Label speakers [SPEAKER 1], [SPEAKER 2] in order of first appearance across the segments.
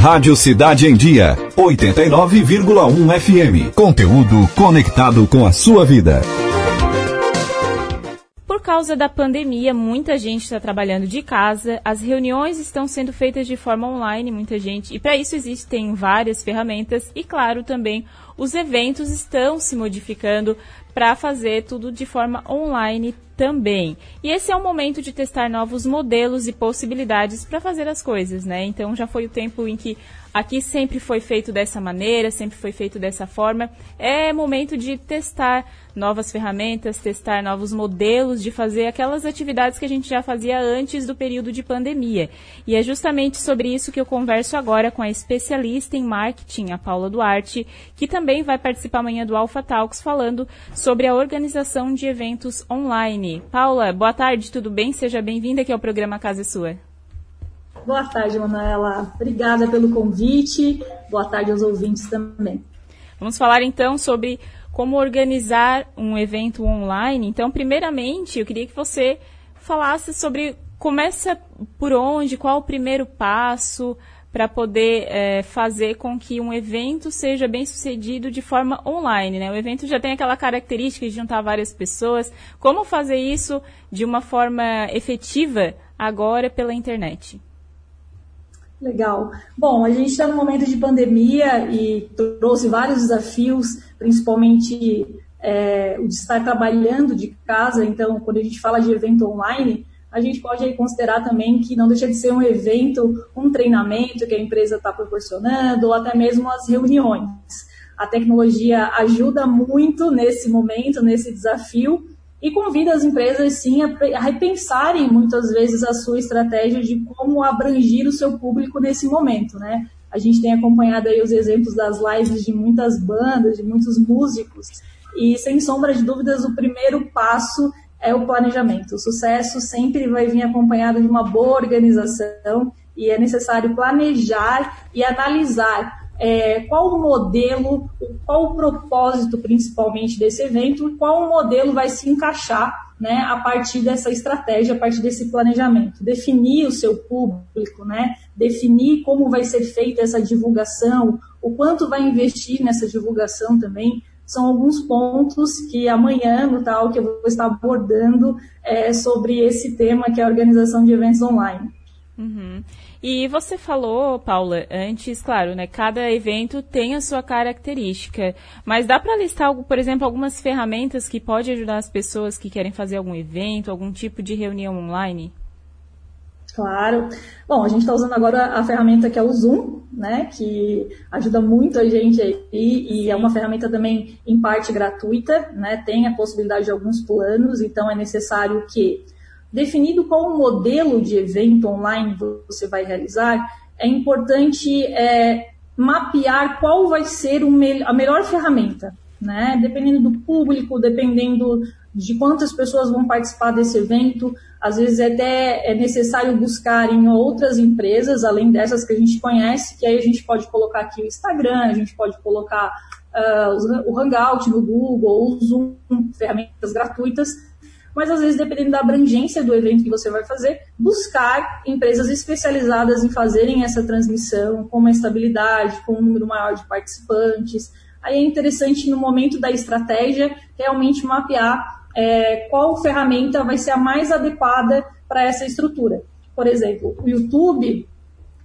[SPEAKER 1] Rádio Cidade em Dia, 89,1 FM. Conteúdo conectado com a sua vida.
[SPEAKER 2] Por causa da pandemia, muita gente está trabalhando de casa, as reuniões estão sendo feitas de forma online, muita gente, e para isso existem várias ferramentas e, claro, também os eventos estão se modificando para fazer tudo de forma online também. E esse é o momento de testar novos modelos e possibilidades para fazer as coisas, né? Então já foi o tempo em que aqui sempre foi feito dessa maneira, sempre foi feito dessa forma. É momento de testar novas ferramentas, testar novos modelos de fazer aquelas atividades que a gente já fazia antes do período de pandemia. E é justamente sobre isso que eu converso agora com a especialista em marketing, a Paula Duarte, que também vai participar amanhã do Alpha Talks falando sobre a organização de eventos online. Paula, boa tarde, tudo bem? Seja bem-vinda aqui ao programa Casa é Sua.
[SPEAKER 3] Boa tarde, Manuela. Obrigada pelo convite. Boa tarde aos ouvintes também.
[SPEAKER 2] Vamos falar então sobre como organizar um evento online. Então, primeiramente, eu queria que você falasse sobre começa por onde, qual o primeiro passo, para poder é, fazer com que um evento seja bem sucedido de forma online. Né? O evento já tem aquela característica de juntar várias pessoas. Como fazer isso de uma forma efetiva agora pela internet?
[SPEAKER 3] Legal. Bom, a gente está no momento de pandemia e trouxe vários desafios, principalmente é, o de estar trabalhando de casa. Então, quando a gente fala de evento online, a gente pode aí considerar também que não deixa de ser um evento, um treinamento que a empresa está proporcionando, ou até mesmo as reuniões. A tecnologia ajuda muito nesse momento, nesse desafio, e convida as empresas sim a, repensarem muitas vezes a sua estratégia de como abranger o seu público nesse momento, né? A gente tem acompanhado aí os exemplos das lives de muitas bandas, de muitos músicos, e sem sombra de dúvidas o primeiro passo é o planejamento. O sucesso sempre vai vir acompanhado de uma boa organização e é necessário planejar e analisar é, qual o modelo, qual o propósito principalmente desse evento e qual o modelo vai se encaixar né, a partir dessa estratégia, a partir desse planejamento. Definir o seu público, né, definir como vai ser feita essa divulgação, o quanto vai investir nessa divulgação também, são alguns pontos que amanhã, no tal, que eu vou estar abordando é, sobre esse tema que é a organização de eventos online.
[SPEAKER 2] Uhum. E você falou, Paula, antes, claro, né? Cada evento tem a sua característica. Mas dá para listar, por exemplo, algumas ferramentas que podem ajudar as pessoas que querem fazer algum evento, algum tipo de reunião online?
[SPEAKER 3] Claro. Bom, a gente está usando agora a ferramenta que é o Zoom, né? Que ajuda muito a gente aí e é uma ferramenta também em parte gratuita, né? Tem a possibilidade de alguns planos, então é necessário que, definido qual o modelo de evento online você vai realizar, é importante é, mapear qual vai ser me a melhor ferramenta, né? Dependendo do público, dependendo de quantas pessoas vão participar desse evento. Às vezes até é necessário buscar em outras empresas, além dessas que a gente conhece, que aí a gente pode colocar aqui o Instagram, a gente pode colocar uh, o Hangout no Google, o Zoom, ferramentas gratuitas. Mas às vezes, dependendo da abrangência do evento que você vai fazer, buscar empresas especializadas em fazerem essa transmissão com uma estabilidade, com um número maior de participantes. Aí é interessante, no momento da estratégia, realmente mapear é, qual ferramenta vai ser a mais adequada para essa estrutura. Por exemplo, o YouTube,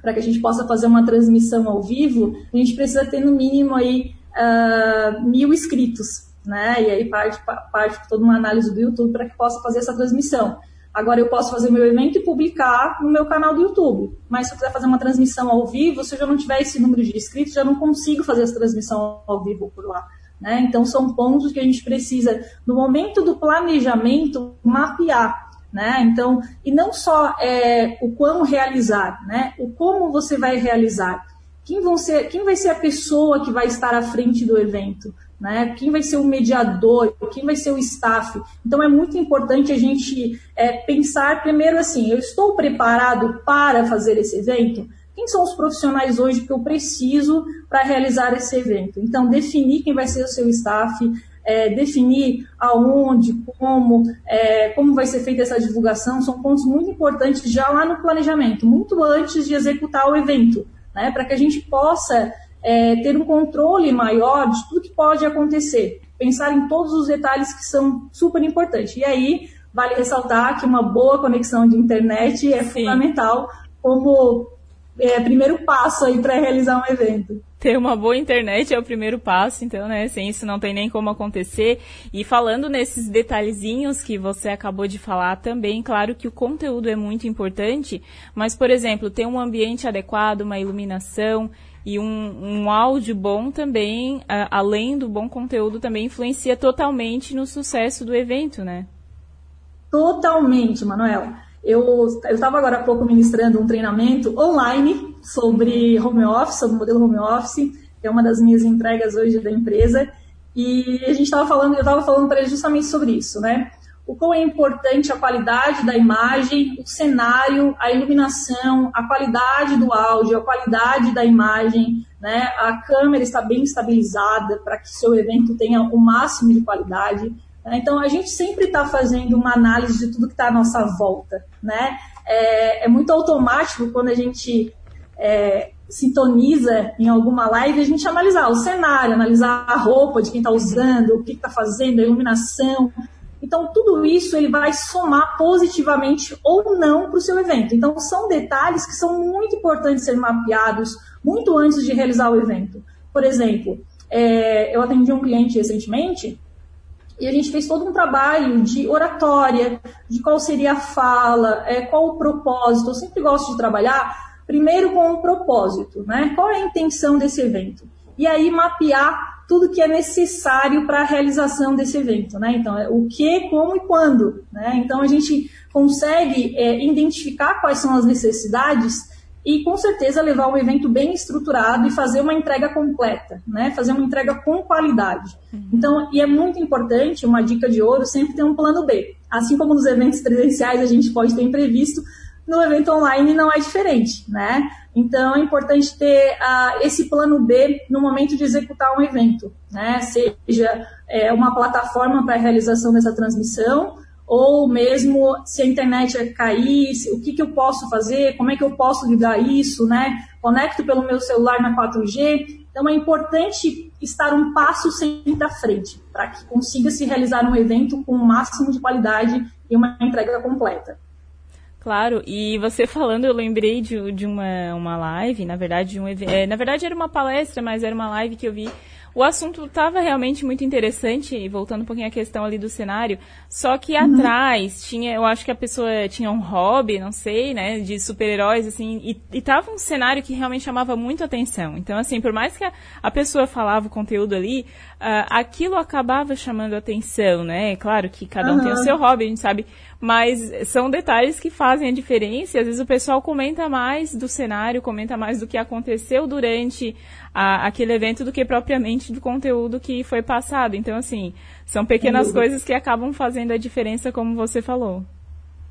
[SPEAKER 3] para que a gente possa fazer uma transmissão ao vivo, a gente precisa ter no mínimo aí uh, mil inscritos, né? E aí parte, parte toda uma análise do YouTube para que possa fazer essa transmissão. Agora eu posso fazer meu evento e publicar no meu canal do YouTube. Mas se eu quiser fazer uma transmissão ao vivo, se eu já não tiver esse número de inscritos, já não consigo fazer essa transmissão ao vivo por lá. Né? Então, são pontos que a gente precisa, no momento do planejamento, mapear. Né? Então, e não só é, o como realizar, né? o como você vai realizar. Quem, vão ser, quem vai ser a pessoa que vai estar à frente do evento? Né? Quem vai ser o mediador? Quem vai ser o staff? Então, é muito importante a gente é, pensar primeiro assim: eu estou preparado para fazer esse evento? Quem são os profissionais hoje que eu preciso para realizar esse evento? Então, definir quem vai ser o seu staff, é, definir aonde, como, é, como vai ser feita essa divulgação, são pontos muito importantes já lá no planejamento, muito antes de executar o evento. né, para que a gente possa é, ter um controle maior de tudo que pode acontecer. Pensar em todos os detalhes que são super importantes. E aí, vale ressaltar que uma boa conexão de internet é Sim. fundamental como é, primeiro passo aí para realizar um evento.
[SPEAKER 2] Ter uma boa internet é o primeiro passo, então, né? Sem isso não tem nem como acontecer. E falando nesses detalhezinhos que você acabou de falar também, claro que o conteúdo é muito importante, mas, por exemplo, ter um ambiente adequado, uma iluminação e um, um áudio bom também, a, além do bom conteúdo, também influencia totalmente no sucesso do evento, né?
[SPEAKER 3] Totalmente, Manuel. Eu estava agora há pouco ministrando um treinamento online sobre home office, sobre o modelo home office, que é uma das minhas entregas hoje da empresa. E a gente estava falando, eu estava falando para ele justamente sobre isso, né? O quão é importante a qualidade da imagem, o cenário, a iluminação, a qualidade do áudio, a qualidade da imagem, né? A câmera está bem estabilizada para que seu evento tenha o máximo de qualidade. Né? Então, a gente sempre está fazendo uma análise de tudo que está à nossa volta. Né? É, é muito automático quando a gente é, sintoniza em alguma live a gente analisar o cenário, analisar a roupa de quem está usando, o que está fazendo, a iluminação. Então, tudo isso ele vai somar positivamente ou não para o seu evento. Então, são detalhes que são muito importantes serem mapeados muito antes de realizar o evento. Por exemplo, é, eu atendi um cliente recentemente e a gente fez todo um trabalho de oratória, de qual seria a fala, é, qual o propósito. Eu sempre gosto de trabalhar primeiro com o propósito, né? Qual é a intenção desse evento? E aí mapear tudo que é necessário para a realização desse evento, né? Então, é o que, como e quando, né? Então, a gente consegue é, identificar quais são as necessidades e com certeza levar um evento bem estruturado e fazer uma entrega completa, né? Fazer uma entrega com qualidade. Uhum. Então, e é muito importante, uma dica de ouro, sempre ter um plano B. Assim como nos eventos presenciais a gente pode ter imprevisto, no evento online não é diferente, né? Então é importante ter uh, esse plano B no momento de executar um evento, né? Seja é, uma plataforma para a realização dessa transmissão, ou mesmo se a internet cair, o que, que eu posso fazer, como é que eu posso ligar isso, né? Conecto pelo meu celular na 4G. Então é importante estar um passo sempre à frente, para que consiga se realizar um evento com o máximo de qualidade e uma entrega completa.
[SPEAKER 2] Claro, e você falando, eu lembrei de, de uma, uma live, na verdade, de um é, na verdade era uma palestra, mas era uma live que eu vi o assunto estava realmente muito interessante, e voltando um pouquinho à questão ali do cenário, só que uhum. atrás tinha, eu acho que a pessoa tinha um hobby, não sei, né, de super-heróis, assim, e, e tava um cenário que realmente chamava muito atenção. Então, assim, por mais que a, a pessoa falava o conteúdo ali, uh, aquilo acabava chamando atenção, né? Claro que cada um uhum. tem o seu hobby, a gente sabe, mas são detalhes que fazem a diferença e às vezes o pessoal comenta mais do cenário, comenta mais do que aconteceu durante a, aquele evento do que propriamente do conteúdo que foi passado. Então, assim, são pequenas uhum. coisas que acabam fazendo a diferença, como você falou.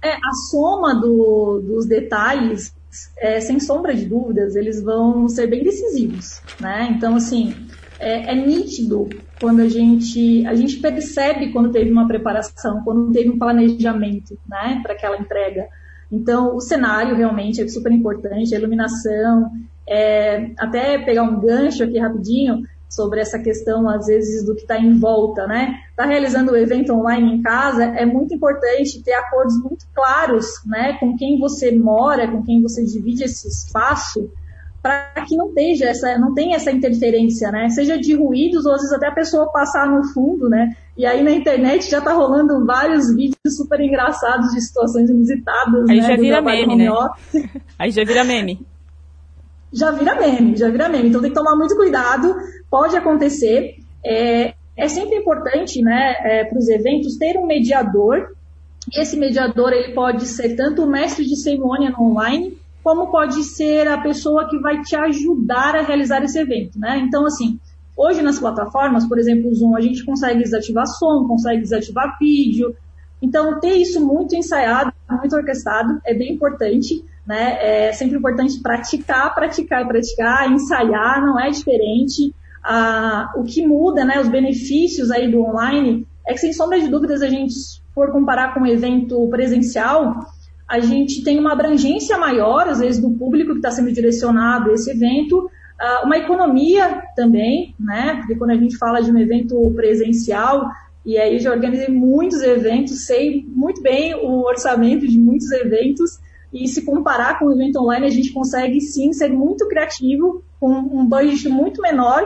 [SPEAKER 3] É, a soma do, dos detalhes, é, sem sombra de dúvidas, eles vão ser bem decisivos, né? Então, assim, é, é, nítido quando a gente a gente percebe quando teve uma preparação, quando teve um planejamento, né, para aquela entrega. Então, o cenário realmente é super importante, a iluminação, é, até pegar um gancho aqui rapidinho sobre essa questão, às vezes, do que está em volta, né? Está realizando o evento online em casa, é muito importante ter acordos muito claros, né, com quem você mora, com quem você divide esse espaço, para que não tenha essa, não tenha essa interferência, né? Seja de ruídos ou às vezes até a pessoa passar no fundo, né? E aí na internet já tá rolando vários vídeos super engraçados de situações inusitadas,
[SPEAKER 2] aí
[SPEAKER 3] né?
[SPEAKER 2] Já vira meme, né? aí já vira meme.
[SPEAKER 3] Já vira meme, já vira meme. Então tem que tomar muito cuidado. Pode acontecer. É, é sempre importante, né, é, para os eventos ter um mediador. Esse mediador ele pode ser tanto o mestre de cerimônia no online como pode ser a pessoa que vai te ajudar a realizar esse evento, né? Então, assim, hoje nas plataformas, por exemplo, o Zoom, a gente consegue desativar som, consegue desativar vídeo. Então, ter isso muito ensaiado, muito orquestrado, é bem importante, né? É sempre importante praticar, praticar, praticar, ensaiar, não é diferente. Ah, o que muda, né, os benefícios aí do online, é que sem sombra de dúvidas a gente for comparar com um evento presencial, a gente tem uma abrangência maior, às vezes, do público que está sendo direcionado a esse evento, uh, uma economia também, né? Porque quando a gente fala de um evento presencial, e aí já organizei muitos eventos, sei muito bem o orçamento de muitos eventos, e se comparar com o evento online, a gente consegue sim ser muito criativo, com um budget muito menor,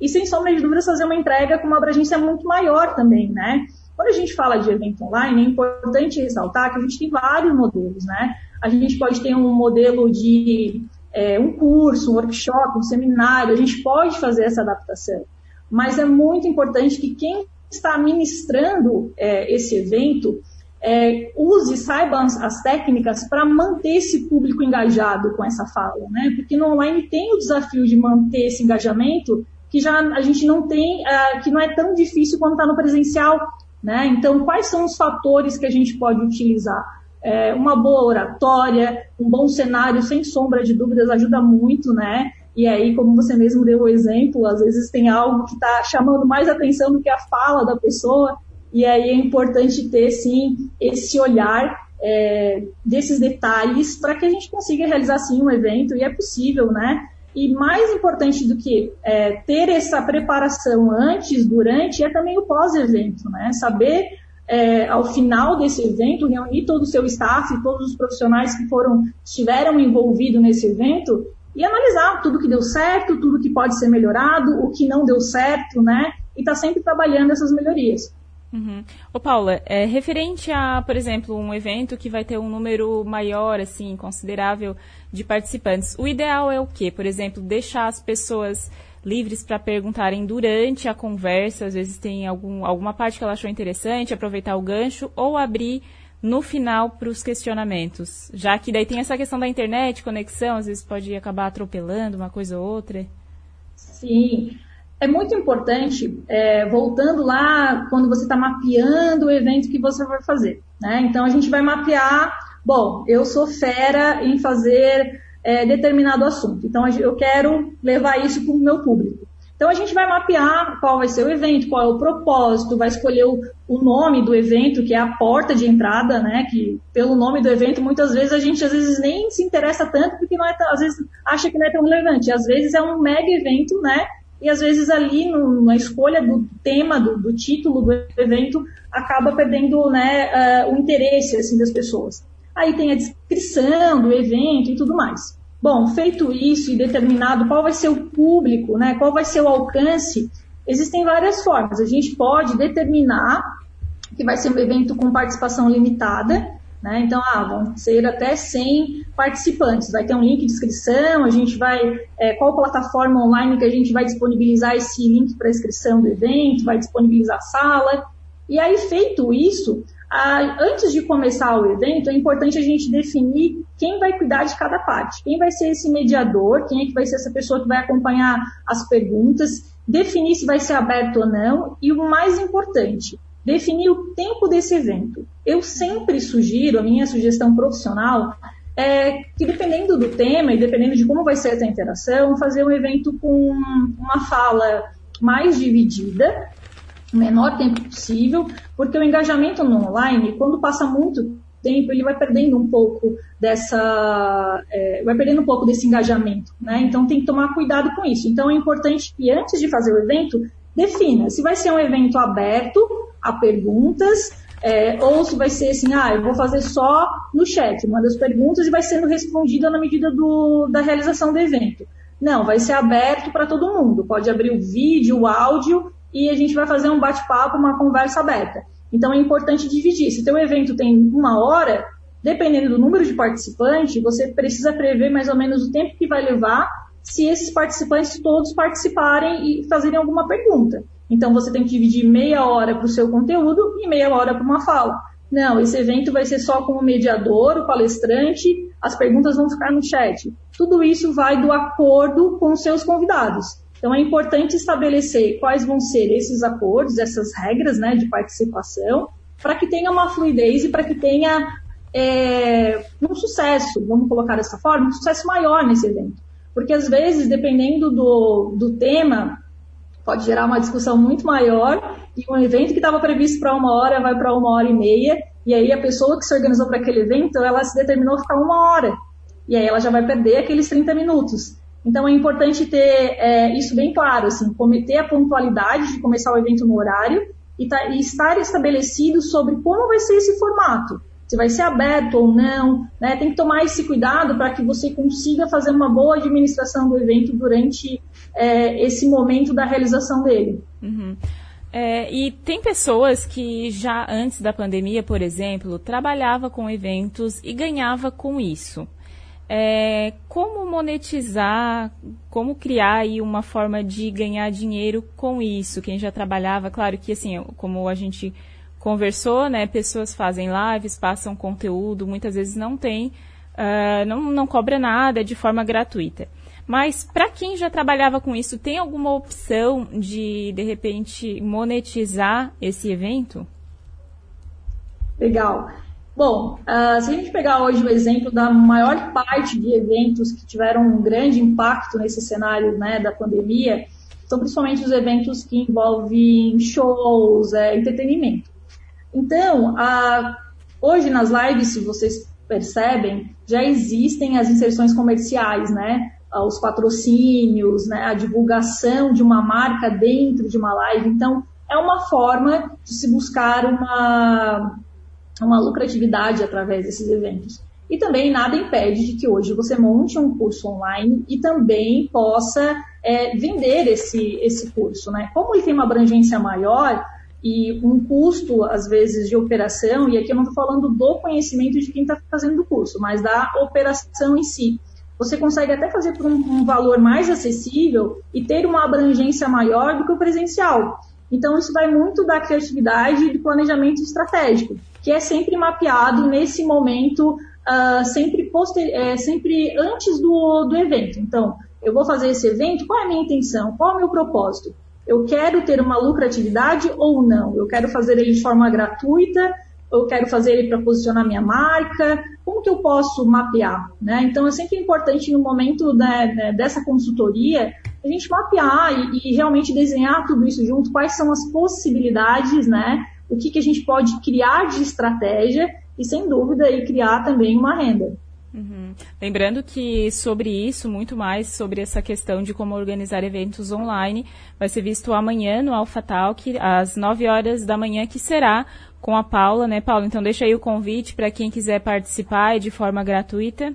[SPEAKER 3] e sem sombra de dúvidas fazer uma entrega com uma abrangência muito maior também, né? Quando a gente fala de evento online, é importante ressaltar que a gente tem vários modelos, né? A gente pode ter um modelo de é, um curso, um workshop, um seminário, a gente pode fazer essa adaptação. Mas é muito importante que quem está ministrando é, esse evento é, use, saiba as, as técnicas para manter esse público engajado com essa fala, né? Porque no online tem o desafio de manter esse engajamento que já a gente não tem, uh, que não é tão difícil quando está no presencial, né? Então, quais são os fatores que a gente pode utilizar? É, uma boa oratória, um bom cenário, sem sombra de dúvidas, ajuda muito, né? E aí, como você mesmo deu o exemplo, às vezes tem algo que está chamando mais atenção do que a fala da pessoa, e aí é importante ter, sim, esse olhar é, desses detalhes para que a gente consiga realizar, sim, um evento, e é possível, né? E mais importante do que é, ter essa preparação antes, durante, é também o pós-evento, né? Saber, é, ao final desse evento, reunir todo o seu staff, todos os profissionais que foram, estiveram envolvidos nesse evento e analisar tudo que deu certo, tudo que pode ser melhorado, o que não deu certo, né? E tá sempre trabalhando essas melhorias.
[SPEAKER 2] Uhum. Ô Paula, é, referente a, por exemplo, um evento que vai ter um número maior, assim, considerável de participantes, o ideal é o quê? Por exemplo, deixar as pessoas livres para perguntarem durante a conversa, às vezes tem algum, alguma parte que ela achou interessante, aproveitar o gancho, ou abrir no final para os questionamentos, já que daí tem essa questão da internet, conexão, às vezes pode acabar atropelando uma coisa ou outra.
[SPEAKER 3] Sim, é muito importante, é, voltando lá, quando você está mapeando o evento que você vai fazer. Né? Então, a gente vai mapear, bom, eu sou fera em fazer é, determinado assunto, então eu quero levar isso para o meu público. Então, a gente vai mapear qual vai ser o evento, qual é o propósito, vai escolher o, o nome do evento, que é a porta de entrada, né? Que pelo nome do evento, muitas vezes a gente às vezes nem se interessa tanto, porque não é, às vezes acha que não é tão relevante. Às vezes é um mega evento, né? E às vezes ali no, na escolha do tema, do, do, título do evento, acaba perdendo né, uh, o interesse assim, das pessoas. Aí tem a descrição do evento e tudo mais. Bom, feito isso e determinado qual vai ser o público, né, qual vai ser o alcance, existem várias formas. A gente pode determinar que vai ser um evento com participação limitada, né? Então, ah, vão ser até 100 participantes. Vai ter um link de inscrição, a gente vai. É, qual plataforma online que a gente vai disponibilizar esse link para inscrição do evento, vai disponibilizar a sala. E aí, feito isso, antes de começar o evento, é importante a gente definir quem vai cuidar de cada parte. Quem vai ser esse mediador, quem é que vai ser essa pessoa que vai acompanhar as perguntas, definir se vai ser aberto ou não, e o mais importante, definir o tempo desse evento. Eu sempre sugiro, a minha sugestão profissional, é que dependendo do tema e dependendo de como vai ser essa interação, fazer um evento com uma fala mais dividida, o menor tempo possível, porque o engajamento no online, quando passa muito tempo, ele vai perdendo um pouco dessa, é, vai perdendo um pouco desse engajamento, né? Então tem que tomar cuidado com isso. Então é importante que antes de fazer o evento, defina se vai ser um evento aberto a perguntas, é, ou se vai ser assim, ah, eu vou fazer só no chat, manda as perguntas e vai sendo respondida na medida do, da realização do evento. Não, vai ser aberto para todo mundo. Pode abrir o vídeo, o áudio e a gente vai fazer um bate-papo, uma conversa aberta. Então é importante dividir. Se o evento tem uma hora, dependendo do número de participantes, você precisa prever mais ou menos o tempo que vai levar se esses participantes todos participarem e fazerem alguma pergunta. Então você tem que dividir meia hora para o seu conteúdo e meia hora para uma fala. Não, esse evento vai ser só com o mediador, o palestrante, as perguntas vão ficar no chat. Tudo isso vai do acordo com os seus convidados. Então é importante estabelecer quais vão ser esses acordos, essas regras né, de participação, para que tenha uma fluidez e para que tenha é, um sucesso, vamos colocar dessa forma, um sucesso maior nesse evento. Porque às vezes, dependendo do, do tema, pode gerar uma discussão muito maior e um evento que estava previsto para uma hora vai para uma hora e meia E aí a pessoa que se organizou para aquele evento, ela se determinou ficar uma hora. E aí ela já vai perder aqueles 30 minutos. Então é importante ter é, isso bem claro, assim, ter a pontualidade de começar o evento no horário e, tá, e estar estabelecido sobre como vai ser esse formato se vai ser aberto ou não, né? Tem que tomar esse cuidado para que você consiga fazer uma boa administração do evento durante é, esse momento da realização dele.
[SPEAKER 2] Uhum. É, e tem pessoas que já antes da pandemia, por exemplo, trabalhava com eventos e ganhava com isso. É, como monetizar, como criar aí uma forma de ganhar dinheiro com isso? Quem já trabalhava, claro que assim, como a gente conversou, né? Pessoas fazem lives, passam conteúdo, muitas vezes não tem, uh, não, não cobra nada de forma gratuita. Mas para quem já trabalhava com isso, tem alguma opção de, de repente, monetizar esse evento?
[SPEAKER 3] Legal. Bom, uh, se a gente pegar hoje o exemplo da maior parte de eventos que tiveram um grande impacto nesse cenário né, da pandemia, são principalmente os eventos que envolvem shows, é, entretenimento. Então, hoje nas lives, se vocês percebem, já existem as inserções comerciais, né? Os patrocínios, né? a divulgação de uma marca dentro de uma live. Então, é uma forma de se buscar uma, uma lucratividade através desses eventos. E também nada impede de que hoje você monte um curso online e também possa é, vender esse, esse curso. Né? Como ele tem uma abrangência maior, e um custo, às vezes, de operação, e aqui eu não estou falando do conhecimento de quem está fazendo o curso, mas da operação em si. Você consegue até fazer por um, um, valor mais acessível e ter uma abrangência maior do que o presencial. Então, isso vai muito da criatividade e do planejamento estratégico, que é sempre mapeado nesse momento, uh, sempre, é, sempre antes do, do evento. Então, eu vou fazer esse evento, qual é a minha intenção? Qual é o meu propósito? Eu quero ter uma lucratividade ou não? Eu quero fazer ele de forma gratuita? Eu quero fazer ele para posicionar minha marca? Como que eu posso mapear? Né? Então, é sempre importante no momento né, né dessa consultoria a gente mapear e, e, realmente desenhar tudo isso junto, quais são as possibilidades, né? O que, que a gente pode criar de estratégia e, sem dúvida, e criar também uma renda.
[SPEAKER 2] Lembrando que sobre isso, muito mais sobre essa questão de como organizar eventos online, vai ser visto amanhã no Alpha Talk, às 9 horas da manhã, que será com a Paula, né, Paula? Então deixa aí o convite para quem quiser participar de forma gratuita.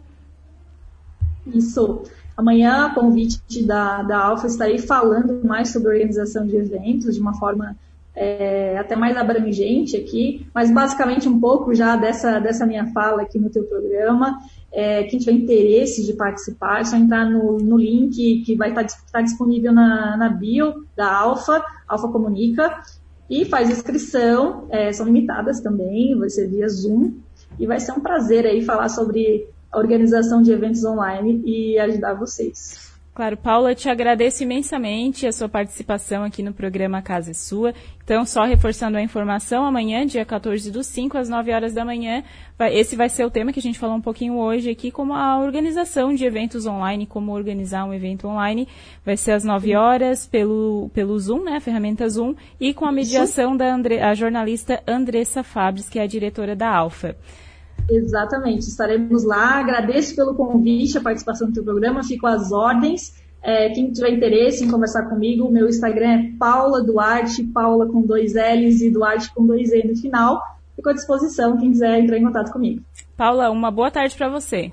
[SPEAKER 3] Isso. Amanhã, a convite da, da Alfa, estarei falando mais sobre organização de eventos de uma forma é, até mais abrangente aqui, mas basicamente um pouco já dessa, dessa minha fala aqui no teu programa. É, quem tiver interesse de participar, é só entrar no, no link que vai estar, estar disponível na, na bio da Alfa, Alfa Comunica, e faz inscrição, é, são limitadas também, vai ser via Zoom, e vai ser um prazer aí falar sobre a organização de eventos online e ajudar vocês.
[SPEAKER 2] Claro, Paula, te agradeço imensamente a sua participação aqui no programa Casa é Sua. Então, só reforçando a informação, amanhã, dia 14 do 5, às 9 horas da manhã, vai, esse vai ser o tema que a gente falou um pouquinho hoje aqui, como a organização de eventos online, como organizar um evento online. Vai ser às 9 horas pelo, pelo Zoom, né, a ferramenta Zoom, e com a mediação da Andre, a jornalista Andressa Fabres, que é a diretora da Alfa.
[SPEAKER 3] Exatamente, estaremos lá. Agradeço pelo convite, a participação do teu programa, fico às ordens. É, quem tiver interesse em conversar comigo, meu Instagram é Paula Duarte, Paula com dois L's e Duarte com dois E no final. Fico à disposição quem quiser entrar em contato comigo.
[SPEAKER 2] Paula, uma boa tarde para você.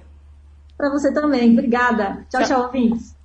[SPEAKER 3] Para você também, obrigada. Tchau, tchau, tchau ouvintes.